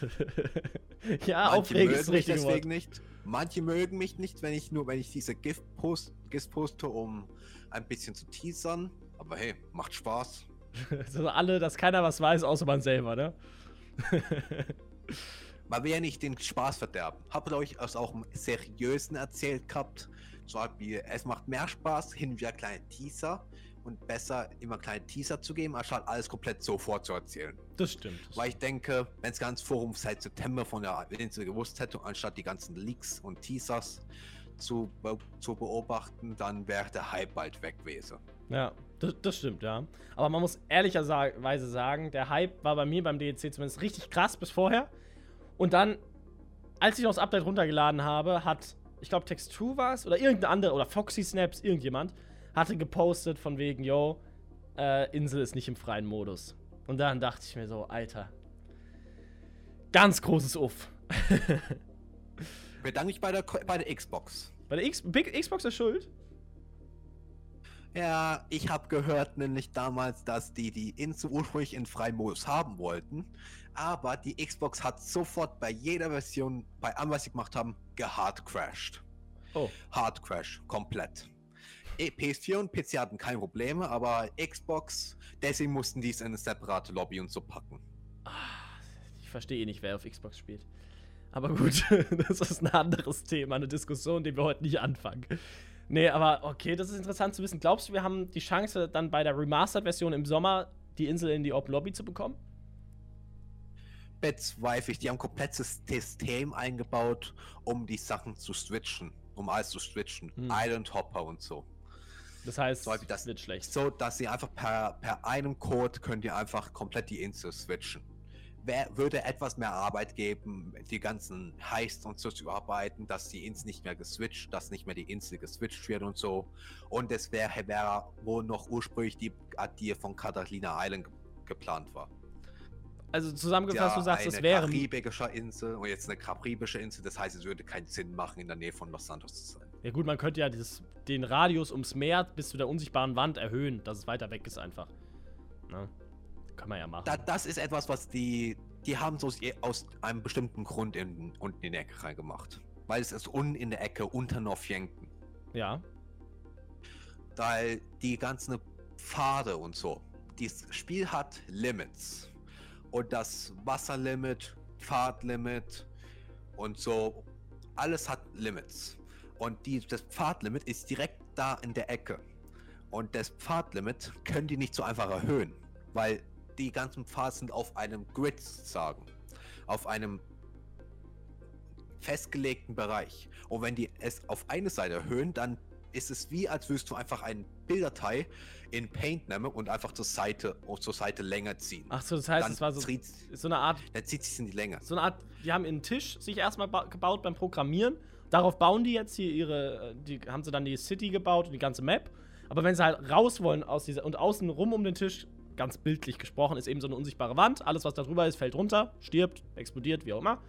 [LAUGHS] ja, Manche aufregen ist richtig deswegen Wort. nicht. Manche mögen mich nicht, wenn ich nur, wenn ich diese GIF, post, GIF poste, um ein bisschen zu teasern. Aber hey, macht Spaß. [LAUGHS] so alle, dass keiner was weiß, außer man selber, ne? Man will ja nicht den Spaß verderben. Habt ihr euch aus auch im Seriösen erzählt gehabt? So wie, es macht mehr Spaß, hin und wieder kleine Teaser und besser immer kleine Teaser zu geben, anstatt alles komplett sofort zu erzählen. Das stimmt. Das Weil ich denke, wenn es ganz Forum seit September von der Insel gewusst hätte, anstatt die ganzen Leaks und Teasers zu, zu beobachten, dann wäre der Hype bald weg gewesen. Ja, das, das, stimmt, ja. Aber man muss ehrlicherweise sagen, der Hype war bei mir beim DLC zumindest richtig krass bis vorher. Und dann, als ich noch das Update runtergeladen habe, hat, ich glaube, Text2 war es, oder irgendein anderer, oder Foxy Snaps, irgendjemand, hatte gepostet von wegen, yo, äh, Insel ist nicht im freien Modus. Und dann dachte ich mir so, Alter, ganz großes Uff. [LAUGHS] Bedanke ich bei der, bei der Xbox. Bei der X Big Xbox ist schuld? Ja, ich habe gehört nämlich damals, dass die die Insel ursprünglich in freien Modus haben wollten, aber die Xbox hat sofort bei jeder Version, bei allem, was sie gemacht haben, gehardcrashed. Oh. Hardcrash, komplett. E, PS4 und PC hatten keine Probleme, aber Xbox, deswegen mussten die es in eine separate Lobby und so packen. Ah, ich verstehe eh nicht, wer auf Xbox spielt. Aber gut, [LAUGHS] das ist ein anderes Thema, eine Diskussion, die wir heute nicht anfangen. Nee, aber okay, das ist interessant zu wissen. Glaubst du, wir haben die Chance, dann bei der Remastered-Version im Sommer die Insel in die Open Lobby zu bekommen? Bezweifle ich. Die haben ein komplettes System eingebaut, um die Sachen zu switchen. Um alles zu switchen. Hm. Island Hopper und so. Das heißt, so, das wird schlecht. So, dass sie einfach per, per einem Code könnt ihr einfach komplett die Insel switchen wär, würde etwas mehr Arbeit geben, die ganzen Heists und so zu überarbeiten, dass die Ins nicht mehr geswitcht, dass nicht mehr die Insel geswitcht wird und so. Und es wäre, wäre wo noch ursprünglich die, die von Catalina Island geplant war. Also zusammengefasst, ja, du sagst, es wäre. Eine karibische Insel und jetzt eine karibische Insel, das heißt, es würde keinen Sinn machen, in der Nähe von Los Santos zu sein. Ja, gut, man könnte ja dieses, den Radius ums Meer bis zu der unsichtbaren Wand erhöhen, dass es weiter weg ist, einfach. Na? Kann man ja machen. Da, das ist etwas, was die. Die haben so aus einem bestimmten Grund in, unten in die Ecke reingemacht. Weil es ist unten in der Ecke unter Norfjenken. Ja. Weil die ganzen Pfade und so. Dieses Spiel hat Limits. Und das Wasserlimit, Pfadlimit und so. Alles hat Limits. Und die, das Pfadlimit ist direkt da in der Ecke. Und das Pfadlimit können die nicht so einfach erhöhen. Weil die ganzen Pfade sind auf einem Grid sozusagen. Auf einem festgelegten Bereich. Und wenn die es auf eine Seite erhöhen, dann ist es wie, als würdest du einfach eine Bilddatei in Paint nehmen und einfach zur Seite zur Seite länger ziehen. Ach so, das heißt, es war so, so eine Art. Dann zieht sich in die Länge. So eine Art, die haben einen Tisch sich erstmal gebaut beim Programmieren. Darauf bauen die jetzt hier ihre, die haben sie dann die City gebaut und die ganze Map. Aber wenn sie halt raus wollen aus dieser und außen rum um den Tisch ganz bildlich gesprochen, ist eben so eine unsichtbare Wand. Alles, was da drüber ist, fällt runter, stirbt, explodiert, wie auch immer.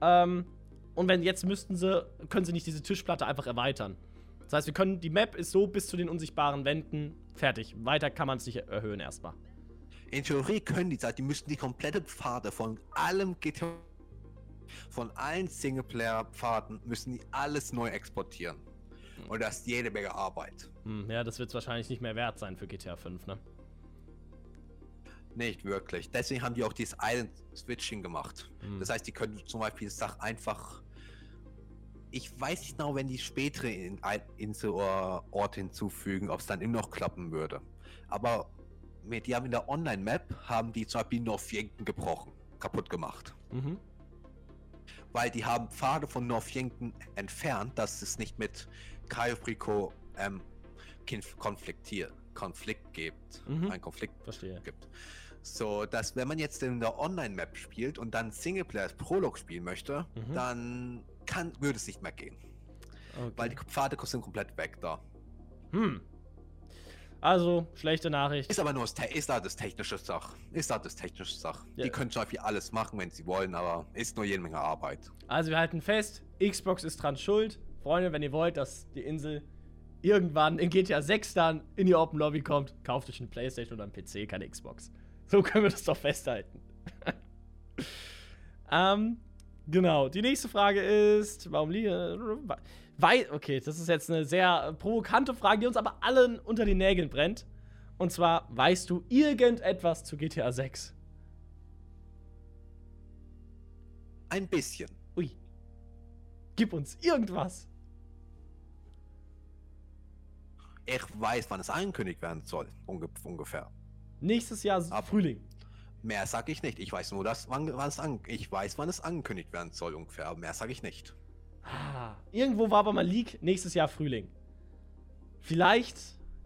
Ähm, und wenn jetzt müssten sie, können sie nicht diese Tischplatte einfach erweitern. Das heißt, wir können, die Map ist so bis zu den unsichtbaren Wänden fertig. Weiter kann man es nicht erhöhen erstmal. In Theorie können die, die müssten die komplette Pfade von allem GTA, von allen Singleplayer-Pfaden, müssen die alles neu exportieren. Hm. Und das ist jede Menge Arbeit. Hm, ja, das wird wahrscheinlich nicht mehr wert sein für GTA 5, ne? Nicht wirklich. Deswegen haben die auch dieses Island Switching gemacht. Hm. Das heißt, die können zum Beispiel Sachen einfach. Ich weiß nicht genau, wenn die spätere in, Insel oder Ort hinzufügen, ob es dann immer noch klappen würde. Aber mit, die haben in der Online-Map haben die zum Beispiel Northampton gebrochen, kaputt gemacht. Mhm. Weil die haben Pfade von Northampton entfernt, dass es nicht mit Cayo ähm, konfliktiert, Konflikt gibt. Mhm. Ein Konflikt Verstehe. gibt. So, dass wenn man jetzt in der Online-Map spielt und dann Singleplayer als Prolog spielen möchte, Mhm. dann kann, würde es nicht mehr gehen. Okay. Weil die Pfade sind komplett weg da. Hm. Also, schlechte Nachricht. Ist aber nur ist da das technische Sach. Ist da das technische Sach. Ja. Die können schon viel alles machen, wenn sie wollen, aber ist nur jede Menge Arbeit. Also, wir halten fest, Xbox ist dran schuld. Freunde, wenn ihr wollt, dass die Insel irgendwann in GTA 6 dann in die Open Lobby kommt, kauft euch eine Playstation oder einen PC, keine Xbox. So können wir das doch festhalten. [LAUGHS] ähm, genau. Die nächste Frage ist, warum liege. Weil, okay, das ist jetzt eine sehr provokante Frage, die uns aber allen unter den Nägeln brennt. Und zwar, weißt du irgendetwas zu GTA 6? Ein bisschen. Ui. Gib uns irgendwas. Ich weiß, wann es angekündigt werden soll. Unge ungefähr. Nächstes Jahr Ab- Frühling. Mehr sage ich nicht. Ich weiß nur, dass wann, wann es an, ich weiß, wann es angekündigt werden soll ungefähr. aber Mehr sage ich nicht. Ah, irgendwo war aber mal Leak nächstes Jahr Frühling. Vielleicht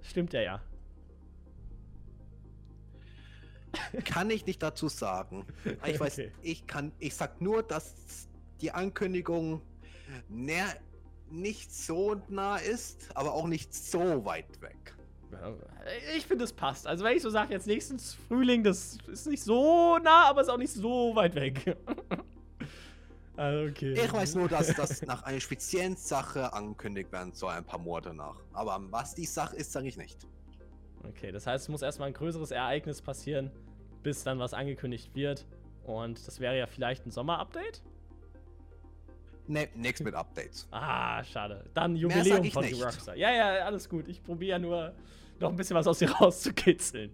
stimmt er ja. [LAUGHS] Kann ich nicht dazu sagen. Ich weiß, Okay. ich kann, ich sag nur, dass die Ankündigung näher, nicht so nah ist, aber auch nicht so weit weg. Ich finde, es passt. Also, wenn ich so sage, jetzt nächstes Frühling, das ist nicht so nah, aber ist auch nicht so weit weg. also, [LAUGHS] okay. Ich weiß nur, dass das nach einer speziellen Sache angekündigt werden soll, ein paar Monate nach. Aber was die Sache ist, sage ich nicht. Okay, das heißt, es muss erstmal ein größeres Ereignis passieren, bis dann was angekündigt wird. Und das wäre ja vielleicht ein Sommer-Update? Ne, nichts mit Updates. [LAUGHS] Ah, schade. Dann Jubiläum von nicht. Rockstar. Ja, ja, alles gut. Ich probiere ja nur noch ein bisschen was aus dir [LAUGHS] rauszukitzeln.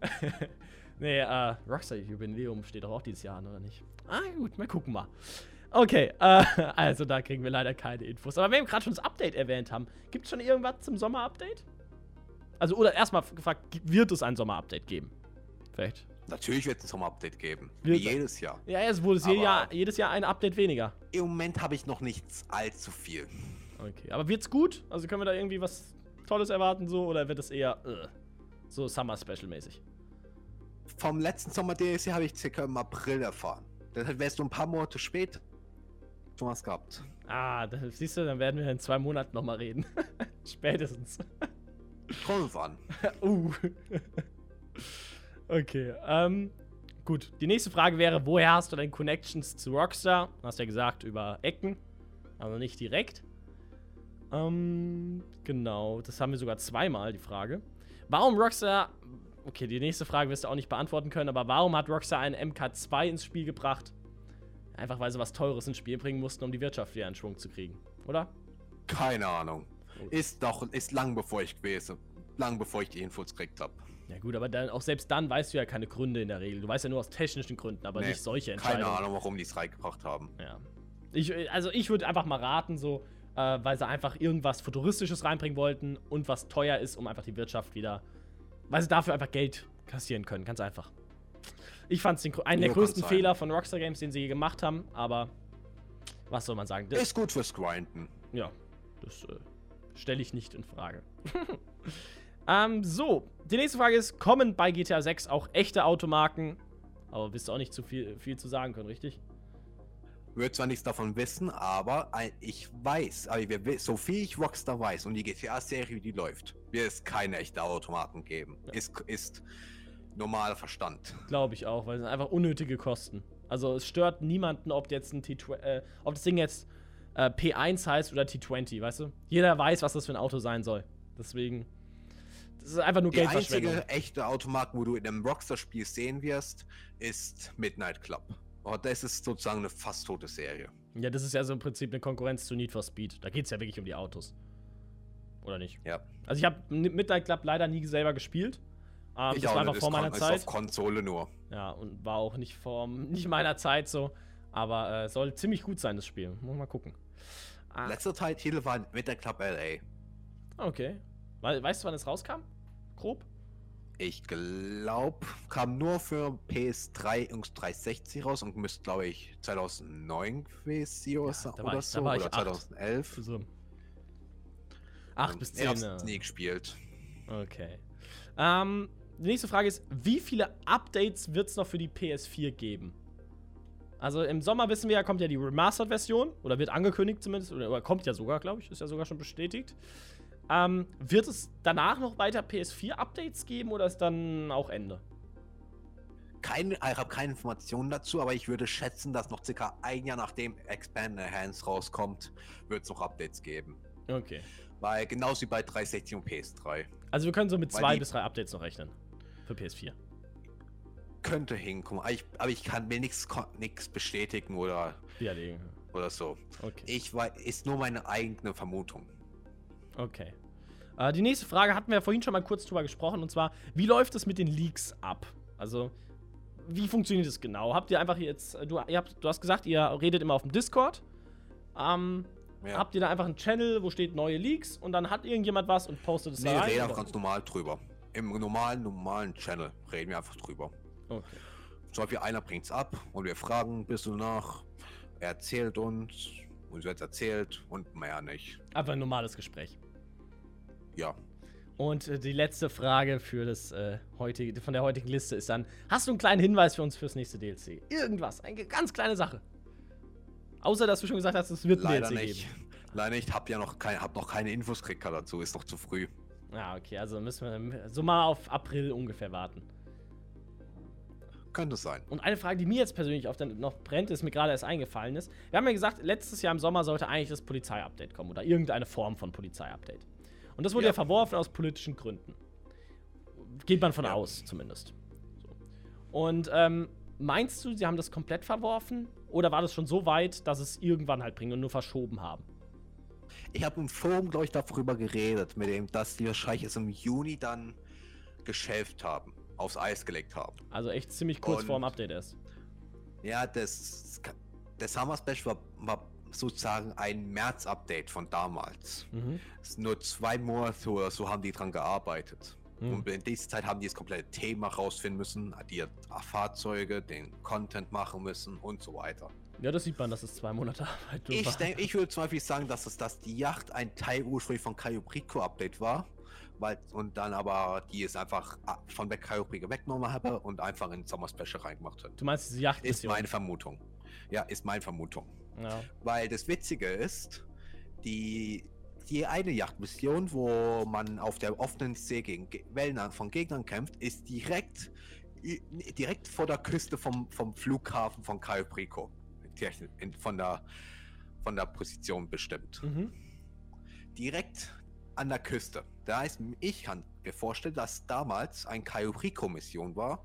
[LAUGHS] nee, äh, Rockstar Jubiläum steht doch auch dieses Jahr an, oder nicht? Ah, gut, mal gucken mal. Okay, äh, also da kriegen wir leider keine Infos. Aber wenn wir gerade schon das Update erwähnt haben, gibt es schon irgendwas zum Sommer-Update? Also, oder erstmal gefragt, wird es ein Sommer-Update geben? Vielleicht. Natürlich wird es ein Sommer-Update geben. Wie jedes Jahr. Ja, es wurde jedes Jahr, jedes Jahr ein Update weniger. Im Moment habe ich noch nichts allzu viel. Okay, aber wird's gut? Also können wir da irgendwie was Tolles erwarten so oder wird es eher äh, so Summer Special mäßig? Vom letzten Sommer DLC habe ich circa im April erfahren. Deshalb wärst du ein paar Monate später schon was gehabt. Ah, da, siehst du, dann werden wir in zwei Monaten nochmal reden. [LAUGHS] Spätestens. Kommt an. [LAUGHS] uh. Okay, ähm, gut. Die nächste Frage wäre, woher hast du deine Connections zu Rockstar? Du hast ja gesagt, über Ecken, also nicht direkt. Ähm, genau, das haben wir sogar zweimal, die Frage. Warum Rockstar, okay, die nächste Frage wirst du auch nicht beantworten können, aber warum hat Rockstar einen MK2 ins Spiel gebracht? Einfach weil sie was Teures ins Spiel bringen mussten, um die Wirtschaft wieder in Schwung zu kriegen, oder? Keine Ahnung. Ist doch, ist lang bevor ich gewesen. Lang bevor ich die Infos gekriegt habe. Ja gut, aber dann, auch selbst dann weißt du ja keine Gründe in der Regel. Du weißt ja nur aus technischen Gründen, aber Nee, nicht solche Keine Entscheidungen. Ahnung, warum die es reingebracht haben. Ja. Ich, also ich würde einfach mal raten, so, äh, weil sie einfach irgendwas Futuristisches reinbringen wollten und was teuer ist, um einfach die Wirtschaft wieder. Weil sie dafür einfach Geld kassieren können, ganz einfach. Ich fand es einen der größten. Fehler von Rockstar Games, den sie je gemacht haben, aber was soll man sagen? Das, Ist gut fürs Grinden. ja, das äh, stelle ich nicht in Frage. [LAUGHS] ähm, so, die nächste Frage ist: Kommen bei GTA 6 auch echte Automarken? Aber wirst du auch nicht zu viel, viel zu sagen können, richtig? Wird zwar nichts davon wissen, aber ich weiß, aber wir, wi- so viel ich Rockstar weiß und die GTA-Serie, wie die läuft, wird es keine echte Automaten geben. Ja. Ist, ist normaler Verstand. Glaube ich auch, weil es sind einfach unnötige Kosten. Also es stört niemanden, ob jetzt ein T äh, ob das Ding jetzt äh, P1 heißt oder T20, weißt du? Jeder weiß, was das für ein Auto sein soll. Deswegen, das ist einfach nur Die Geldverschwendung. einzige echte Automarken, wo du in einem Rockstar-Spiel sehen wirst, ist Midnight Club. Und das ist sozusagen eine fast tote Serie. Ja, das ist ja so im Prinzip eine Konkurrenz zu Need for Speed. Da geht es ja wirklich um die Autos. Oder nicht? Ja. Also ich habe Midnight Club leider nie selber gespielt. Ähm, Ich das war einfach vor meiner ist Zeit. auf Konsole nur. Ja, und war auch nicht vor [LAUGHS] nicht meiner Zeit so. Aber äh, soll ziemlich gut sein, das Spiel. Muss mal gucken. Ah, Letzter Teil Titel war Winter Club LA. okay. We weißt du, wann es rauskam? Grob? Ich glaube, kam nur für PS3 und 360 raus und müsste, glaube ich, 2009 gewesen oder so, da war oder, ich- so ich oder acht. 2011. So. 8 Ähm, bis Ich 10. hab's äh. nie gespielt. Okay. Ähm, die nächste Frage ist, wie viele Updates wird es noch für die PS4 geben? Also im Sommer wissen wir ja, kommt ja die Remastered-Version, oder wird angekündigt zumindest, oder kommt ja sogar, glaube ich, ist ja sogar schon bestätigt. Ähm, wird es danach noch weiter PS4-Updates geben oder ist dann auch Ende? Keine, ich habe keine Informationen dazu, aber ich würde schätzen, dass noch circa ein Jahr nachdem Expand Enhanced rauskommt, wird es noch Updates geben. Okay. Weil genauso wie bei 360 und PS3. Also wir können so mit Weil zwei bis drei Updates noch rechnen. Für PS4. Könnte hinkommen, aber ich, aber ich kann mir nichts bestätigen oder, Widerlegen. oder so. Okay. Ich weiß, ist nur meine eigene Vermutung. Okay. Äh, die nächste Frage hatten wir ja vorhin schon mal kurz drüber gesprochen und zwar, wie läuft es mit den Leaks ab? Also, wie funktioniert das genau? Habt ihr einfach jetzt, äh, du, habt, du hast gesagt, ihr redet immer auf dem Discord. Ähm, Ja. Habt ihr da einfach einen Channel, wo steht neue Leaks und dann hat irgendjemand was und postet es Nee, da wir rein? reden oder? einfach ganz normal drüber. Im normalen, normalen Channel reden wir einfach drüber. Okay. Zum Beispiel einer bringt's ab und wir fragen, bist du nach? Er erzählt uns, uns wird erzählt und mehr nicht. Einfach ein normales Gespräch. Ja. Und äh, die letzte Frage für das, äh, heutige, von der heutigen Liste ist dann: Hast du einen kleinen Hinweis für uns fürs nächste DLC? Irgendwas, eine ganz kleine Sache. Außer, dass du schon gesagt hast, es wird Leider DLC nicht. geben. [LAUGHS] Leider nicht, hab ja noch, kein, hab noch keine Infos gekriegt dazu, ist noch zu früh. Ja, okay, also müssen wir so mal auf April ungefähr warten. Könnte sein. Und eine Frage, die mir jetzt persönlich auf der noch brennt, ist mir gerade erst eingefallen ist. Wir haben ja gesagt, letztes Jahr im Sommer sollte eigentlich das Polizei-Update kommen oder irgendeine Form von Polizei-Update. Und das wurde ja. Ja. verworfen aus politischen Gründen. Geht man von Ja. aus, zumindest. So. Und ähm, meinst du, sie haben das komplett verworfen? Oder war das schon so weit, dass es irgendwann halt bringen und nur verschoben haben? Ich habe im Forum, glaube ich, darüber geredet, mit dem, dass die wahrscheinlich es im Juni dann geschäft haben, aufs Eis gelegt haben. Also echt ziemlich kurz Und- vor dem Update erst. Ja, das, das Summer Special war, war sozusagen ein März-Update von damals. Mhm. Nur zwei Monate oder so haben die dran gearbeitet. Hm. Und in dieser Zeit haben die das komplette Thema rausfinden müssen, die Fahrzeuge, den Content machen müssen und so weiter. Ja, das sieht man, dass es zwei Monate [LAUGHS] Arbeit Ich, war. denk, ich würde zum Beispiel sagen, dass es dass die Yacht ein Teil ursprünglich von Cayo Rico Update war. Weil, und dann aber die es einfach ah, von der Cayo Rico weggenommen habe und einfach in Summer Special reingemacht hat. Du meinst diese Yacht Ist meine Vermutung. Ja, ist meine Vermutung. Ja. Weil das Witzige ist, die, die eine Jagdmission, wo man auf der offenen See gegen Ge- Wellen von Gegnern kämpft, ist direkt, direkt vor der Küste vom, vom Flughafen von Cayo Rico. Techni- in- Von der, von der Position bestimmt. Mhm. Direkt an der Küste. Das heißt, ich kann mir vorstellen, dass damals ein Cayo Rico Mission war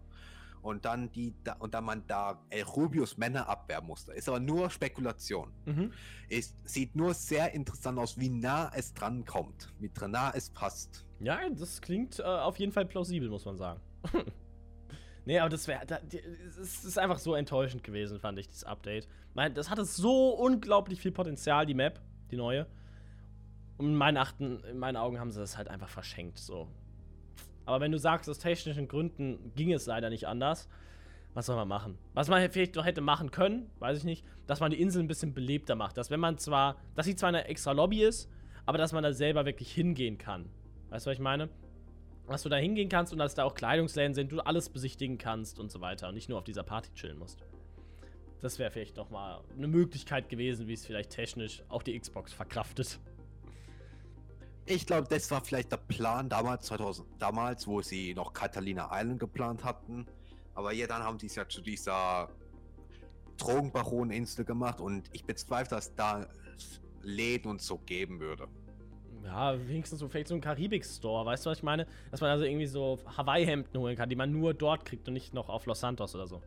und dann die da, und dann man da El Rubius Männer abwehren musste. Ist aber nur Spekulation. Mhm. Es sieht nur sehr interessant aus, wie nah es dran kommt, wie dran nah es passt. Ja, das klingt äh, auf jeden Fall plausibel, muss man sagen. [LAUGHS] nee, aber das wäre. Es ist einfach so enttäuschend gewesen, fand ich, das Update. Mein, das hatte so unglaublich viel Potenzial, die Map, die neue. Und in meinen, Achten, in meinen Augen haben sie das halt einfach verschenkt, so. Aber wenn du sagst, aus technischen Gründen ging es leider nicht anders, was soll man machen? Was man vielleicht noch hätte machen können, weiß ich nicht, dass man die Insel ein bisschen belebter macht. Dass wenn man zwar, dass sie zwar eine extra Lobby ist, aber dass man da selber wirklich hingehen kann. Weißt du, was ich meine? Dass du da hingehen kannst und dass da auch Kleidungsläden sind, du alles besichtigen kannst und so weiter und nicht nur auf dieser Party chillen musst. Das wäre vielleicht noch mal eine Möglichkeit gewesen, wie es vielleicht technisch auch die Xbox verkraftet. Ich glaube, das war vielleicht der Plan damals, 2000, damals, wo sie noch Catalina Island geplant hatten. Aber ja, dann haben sie es ja zu dieser Drogenbaroninsel gemacht und ich bezweifle, dass da Läden und so geben würde. Ja, wenigstens so vielleicht so ein Karibik-Store, weißt du, was ich meine? Dass man also irgendwie so Hawaii-Hemden holen kann, die man nur dort kriegt und nicht noch auf Los Santos oder so.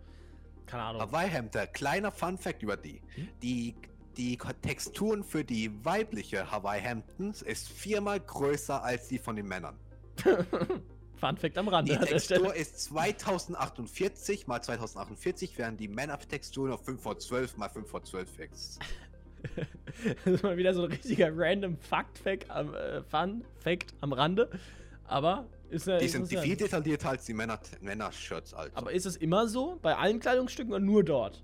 Keine Ahnung. Hawaii-Hemder, kleiner Fun-Fact über die. Hm? Die, die Texturen für die weibliche Hawaii-Hemdens ist viermal größer als die von den Männern. [LAUGHS] Fun Fact am Rande. Die Textur ist 2048 mal 2048, während die Man-Up-Textur noch 5x12 mal 5x12 ist. [LAUGHS] das ist mal wieder so ein richtiger random Fact Fact am, äh, Fun Fact am Rande. Aber ist ja. Die sind viel detaillierter als die Männer-Shirts, Männer also. Aber ist es immer so? Bei allen Kleidungsstücken oder nur dort?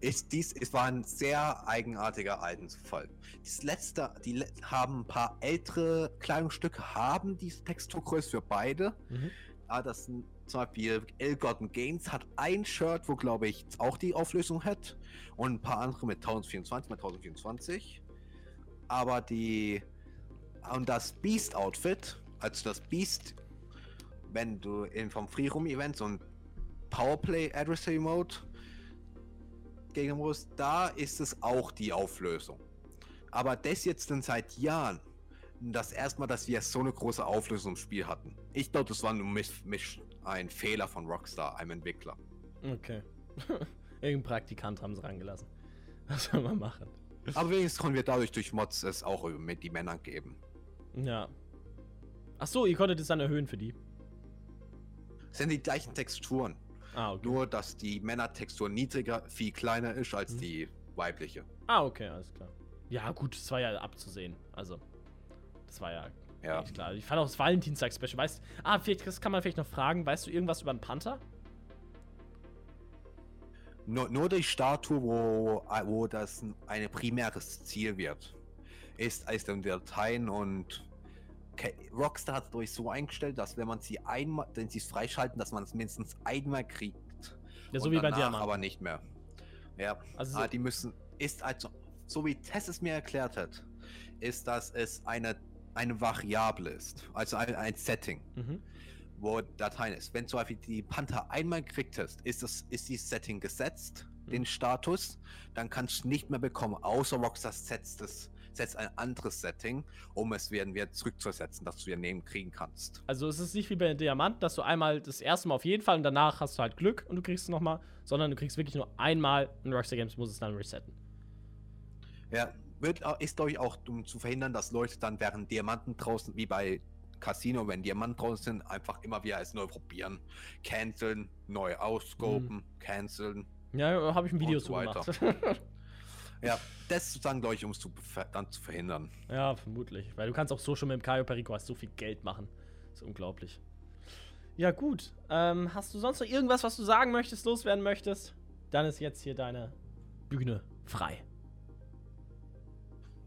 Ist dies, es war ein sehr eigenartiger Altenfall. Das letzte, die haben ein paar ältere Kleidungsstücke, haben diese Texturgröße für beide. Mhm. Ah, das sind zum Beispiel Elgotten Games hat ein Shirt, wo glaube ich auch die Auflösung hat. Und ein paar andere mit 1024 mal 1024. Aber die. Und das Beast Outfit, also das Beast, wenn du in vom Free Room Event so ein Powerplay Adversary Mode gegen muss, da ist es auch die Auflösung. Aber das jetzt dann seit Jahren, das erstmal, dass wir so eine große Auflösung im Spiel hatten. Ich glaube, das war nur ein Fehler von Rockstar, einem Entwickler. Okay. [LAUGHS] Irgendein Praktikant haben sie rangelassen. [LAUGHS] Was soll man machen? Aber wenigstens konnten wir dadurch durch Mods es auch mit die Männer geben. Ja. Ach so, ihr konntet es dann erhöhen für die. Es sind die gleichen Texturen. Ah, okay. Nur, dass die Männertextur niedriger, viel kleiner ist als mhm. die weibliche. Ah, okay, alles klar. Ja, gut, das war ja abzusehen. Also, das war ja, ja. klar. Ich fand auch das Valentinstag-Special. Weißt ah, vielleicht, das kann man vielleicht noch fragen. Weißt du irgendwas über einen Panther? Nur, nur die Statue, wo, wo das ein primäres Ziel wird, ist als den Dateien und Rockstar hat es durch so eingestellt, dass wenn man sie einmal, wenn sie es freischalten, dass man es mindestens einmal kriegt. Ja, so wie bei Diamant. aber nicht mehr. Ja, also ah, die müssen, ist also, so wie Tess es mir erklärt hat, ist, dass es eine, eine Variable ist, also ein, ein Setting, mhm. wo Dateien ist. Wenn zum Beispiel die Panther einmal gekriegt hast, ist, das, ist dieses Setting gesetzt, mhm. den Status, dann kannst du nicht mehr bekommen, außer Rockstar setzt es setzt ein anderes Setting, um es wieder zurückzusetzen, dass du wieder nehmen kriegen kannst. Also es ist nicht wie bei Diamant, dass du einmal das erste Mal auf jeden Fall und danach hast du halt Glück und du kriegst es nochmal, sondern du kriegst wirklich nur einmal und Rockstar Games muss es dann resetten. Ja, wird, ist glaube ich auch, um zu verhindern, dass Leute dann während Diamanten draußen, wie bei Casino, wenn Diamanten draußen sind, einfach immer wieder als neu probieren. Canceln, neu ausscopen, mhm. canceln. Ja, habe ich ein Video so gemacht. [LAUGHS] Ja, das sozusagen, glaube ich, um es zu, dann zu verhindern. Ja, vermutlich. Weil du kannst auch so schon mit dem Caio Perico hast so viel Geld machen. Das ist unglaublich. Ja, gut. Ähm, hast du sonst noch irgendwas, was du sagen möchtest, loswerden möchtest? Dann ist jetzt hier deine Bühne frei.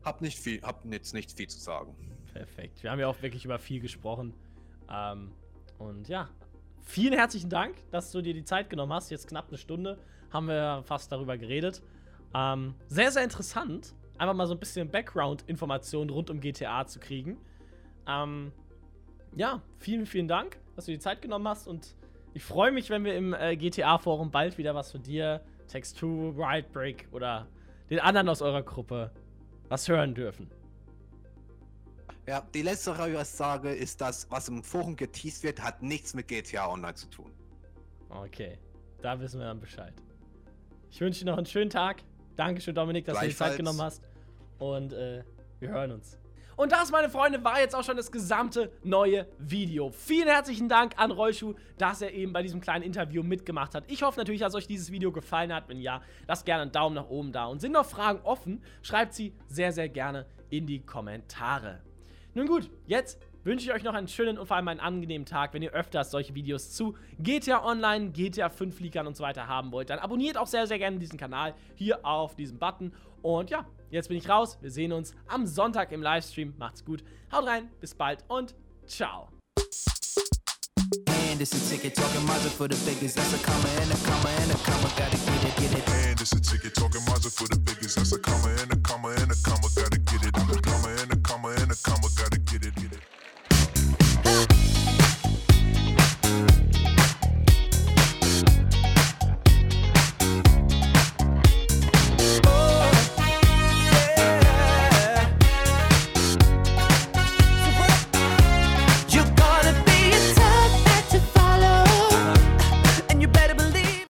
Hab nicht viel, hab jetzt nicht viel zu sagen. Perfekt. Wir haben ja auch wirklich über viel gesprochen. Ähm, und ja, vielen herzlichen Dank, dass du dir die Zeit genommen hast. Jetzt knapp eine Stunde haben wir fast darüber geredet. Ähm, sehr, sehr interessant, einfach mal so ein bisschen Background-Informationen rund um GTA zu kriegen. Ähm, ja, vielen, vielen Dank, dass du die Zeit genommen hast und ich freue mich, wenn wir im äh, GTA-Forum bald wieder was von dir, Text2, Riot Break oder den anderen aus eurer Gruppe was hören dürfen. Ja, die letzte Aussage ist, dass was im Forum geteased wird, hat nichts mit GTA Online zu tun. Okay, da wissen wir dann Bescheid. Ich wünsche dir noch einen schönen Tag. Dankeschön, Dominik, dass du die Zeit genommen hast. Und äh, wir hören uns. Und das, meine Freunde, war jetzt auch schon das gesamte neue Video. Vielen herzlichen Dank an Rollschuh, dass er eben bei diesem kleinen Interview mitgemacht hat. Ich hoffe natürlich, dass euch dieses Video gefallen hat. Wenn ja, lasst gerne einen Daumen nach oben da. Und sind noch Fragen offen, schreibt sie sehr, sehr gerne in die Kommentare. Nun gut, jetzt wünsche ich euch noch einen schönen und vor allem einen angenehmen Tag. Wenn ihr öfters solche Videos zu GTA Online, GTA 5 Leakern und so weiter haben wollt, dann abonniert auch sehr, sehr gerne diesen Kanal hier auf diesem Button. Und ja, jetzt bin ich raus. Wir sehen uns am Sonntag im Livestream. Macht's gut. Haut rein, bis bald und ciao. And it's a ticket talking Mazda for the biggest. That's a comma and a comma and a comma. Gotta get it, get it. And it's a ticket talking Mazda for the biggest. That's a comma and a comma and a comma. Gotta get it. I'm a comma and a comma and a comma. Gotta